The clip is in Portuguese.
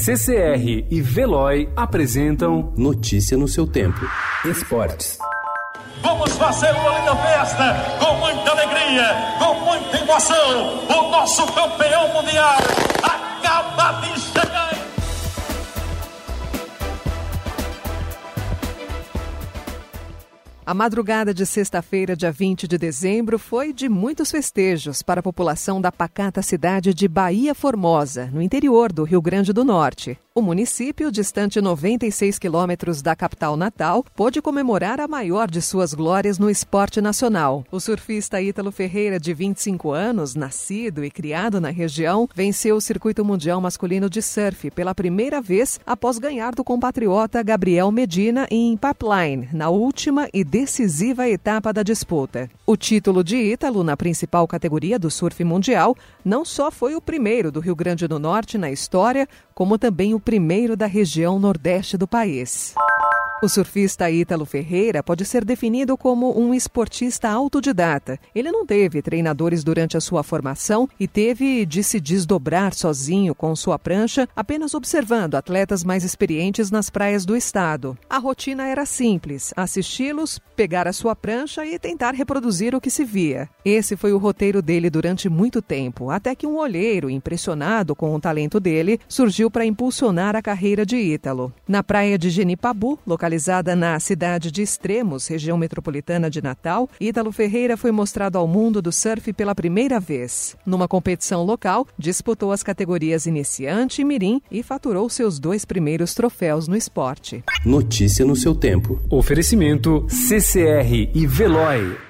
CCR e Veloy apresentam Notícia no seu tempo. Esportes. Vamos fazer uma linda festa, com muita alegria, com muita emoção. O nosso campeão mundial A madrugada de sexta-feira, dia 20 de dezembro, foi de muitos festejos para a população da pacata cidade de Bahia Formosa, no interior do Rio Grande do Norte. O município, distante 96 quilômetros da capital natal, pôde comemorar a maior de suas glórias no esporte nacional. O surfista Ítalo Ferreira, de 25 anos, nascido e criado na região, venceu o circuito mundial masculino de surf pela primeira vez após ganhar do compatriota Gabriel Medina em Pipeline, na última e decisiva etapa da disputa. O título de Ítalo na principal categoria do surf mundial não só foi o primeiro do Rio Grande do Norte na história, como também o primeiro da região nordeste do país. O surfista Ítalo Ferreira pode ser definido como um esportista autodidata. Ele não teve treinadores durante a sua formação e teve de se desdobrar sozinho com sua prancha, apenas observando atletas mais experientes nas praias do estado. A rotina era simples: assisti-los, pegar a sua prancha e tentar reproduzir o que se via. Esse foi o roteiro dele durante muito tempo, até que um olheiro, impressionado com o talento dele, surgiu para impulsionar a carreira de Ítalo. Na praia de Genipabu, localizada Localizada na cidade de Extremos, região metropolitana de Natal, Ítalo Ferreira foi mostrado ao mundo do surf pela primeira vez. Numa competição local, disputou as categorias iniciante e mirim e faturou seus dois primeiros troféus no esporte. Notícia no seu tempo. Oferecimento CCR e Veloy.